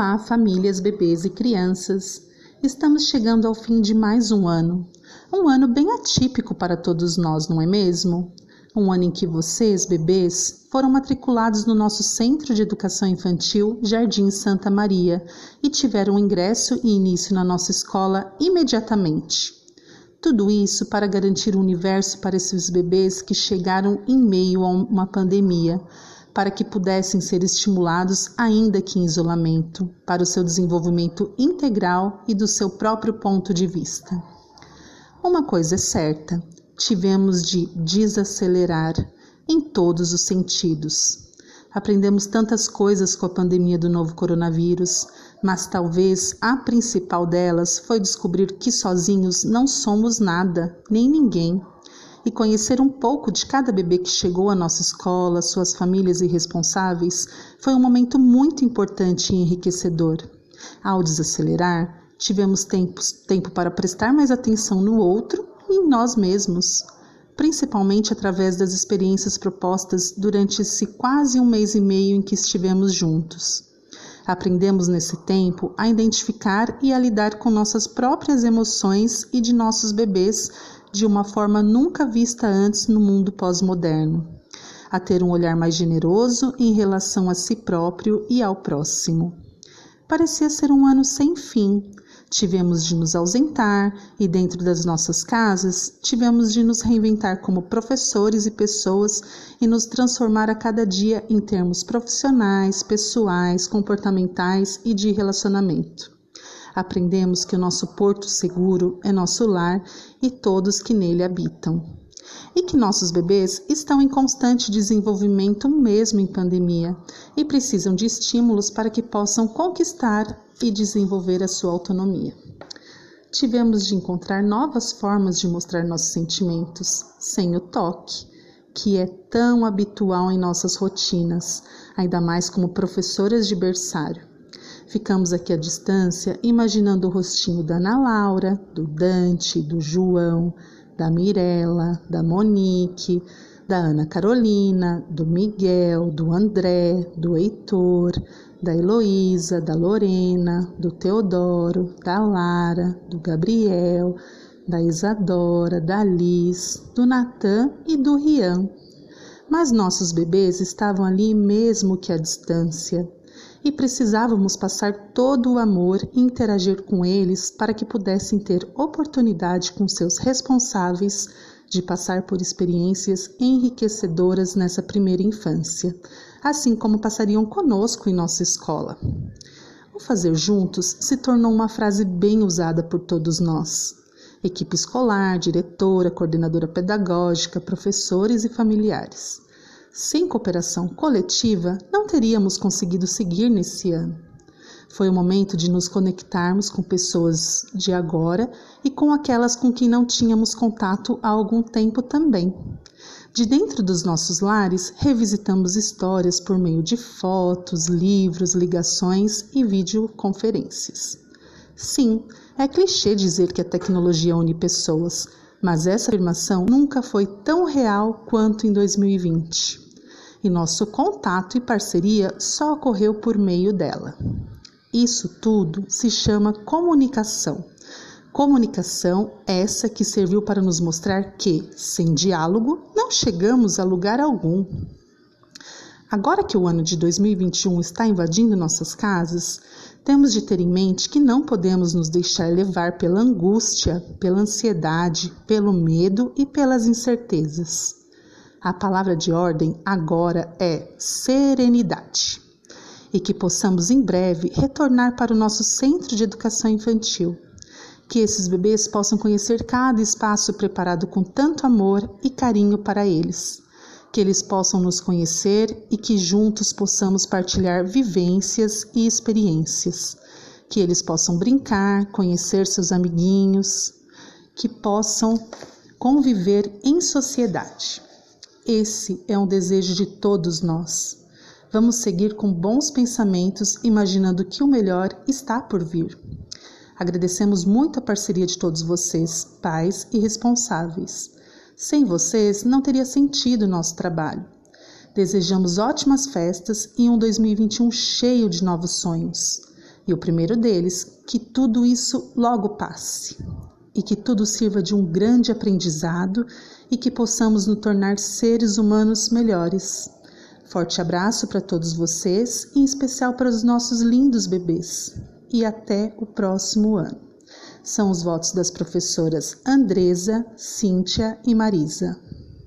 Olá, famílias, bebês e crianças. Estamos chegando ao fim de mais um ano. Um ano bem atípico para todos nós, não é mesmo? Um ano em que vocês, bebês, foram matriculados no nosso Centro de Educação Infantil Jardim Santa Maria e tiveram ingresso e início na nossa escola imediatamente. Tudo isso para garantir um universo para esses bebês que chegaram em meio a uma pandemia para que pudessem ser estimulados, ainda que em isolamento, para o seu desenvolvimento integral e do seu próprio ponto de vista. Uma coisa é certa: tivemos de desacelerar em todos os sentidos. Aprendemos tantas coisas com a pandemia do novo coronavírus, mas talvez a principal delas foi descobrir que sozinhos não somos nada, nem ninguém e conhecer um pouco de cada bebê que chegou à nossa escola, suas famílias e responsáveis, foi um momento muito importante e enriquecedor. Ao desacelerar, tivemos tempo, para prestar mais atenção no outro e em nós mesmos, principalmente através das experiências propostas durante esse quase um mês e meio em que estivemos juntos. Aprendemos nesse tempo a identificar e a lidar com nossas próprias emoções e de nossos bebês de uma forma nunca vista antes no mundo pós-moderno, a ter um olhar mais generoso em relação a si próprio e ao próximo. Parecia ser um ano sem fim. Tivemos de nos ausentar e, dentro das nossas casas, tivemos de nos reinventar como professores e pessoas e nos transformar a cada dia em termos profissionais, pessoais, comportamentais e de relacionamento. Aprendemos que o nosso porto seguro é nosso lar e todos que nele habitam. E que nossos bebês estão em constante desenvolvimento mesmo em pandemia e precisam de estímulos para que possam conquistar e desenvolver a sua autonomia. Tivemos de encontrar novas formas de mostrar nossos sentimentos, sem o toque, que é tão habitual em nossas rotinas, ainda mais como professoras de berçário. Ficamos aqui à distância, imaginando o rostinho da Ana Laura, do Dante, do João, da Mirella, da Monique, da Ana Carolina, do Miguel, do André, do Heitor, da Heloísa, da Lorena, do Teodoro, da Lara, do Gabriel, da Isadora, da Liz, do Natan e do Rian. Mas nossos bebês estavam ali mesmo que à distância, e precisávamos passar todo o amor e interagir com eles para que pudessem ter oportunidade com seus responsáveis de passar por experiências enriquecedoras nessa primeira infância, assim como passariam conosco em nossa escola. O fazer juntos se tornou uma frase bem usada por todos nós. Equipe escolar, diretora, coordenadora pedagógica, professores e familiares. Sem cooperação coletiva, não teríamos conseguido seguir nesse ano. Foi o momento de nos conectarmos com pessoas de agora e com aquelas com quem não tínhamos contato há algum tempo também. De dentro dos nossos lares, revisitamos histórias por meio de fotos, livros, ligações e videoconferências. Sim, é clichê dizer que a tecnologia une pessoas, mas essa afirmação nunca foi tão real quanto em 2020 e nosso contato e parceria só ocorreu por meio dela. Isso tudo se chama comunicação. Comunicação essa que serviu para nos mostrar que, sem diálogo, não chegamos a lugar algum. Agora que o ano de 2021 está invadindo nossas casas, temos de ter em mente que não podemos nos deixar levar pela angústia, pela ansiedade, pelo medo e pelas incertezas. A palavra de ordem agora é serenidade. E que possamos em breve retornar para o nosso centro de educação infantil. Que esses bebês possam conhecer cada espaço preparado com tanto amor e carinho para eles. Que eles possam nos conhecer e que juntos possamos partilhar vivências e experiências. Que eles possam brincar, conhecer seus amiguinhos, que possam conviver em sociedade. Esse é um desejo de todos nós. Vamos seguir com bons pensamentos, imaginando que o melhor está por vir. Agradecemos muito a parceria de todos vocês, pais e responsáveis. Sem vocês, não teria sentido o nosso trabalho. Desejamos ótimas festas e um 2021 cheio de novos sonhos. E o primeiro deles, que tudo isso logo passe e que tudo sirva de um grande aprendizado e que possamos nos tornar seres humanos melhores. Forte abraço para todos vocês, em especial para os nossos lindos bebês. E até o próximo ano. São os votos das professoras Andresa, Cíntia e Marisa.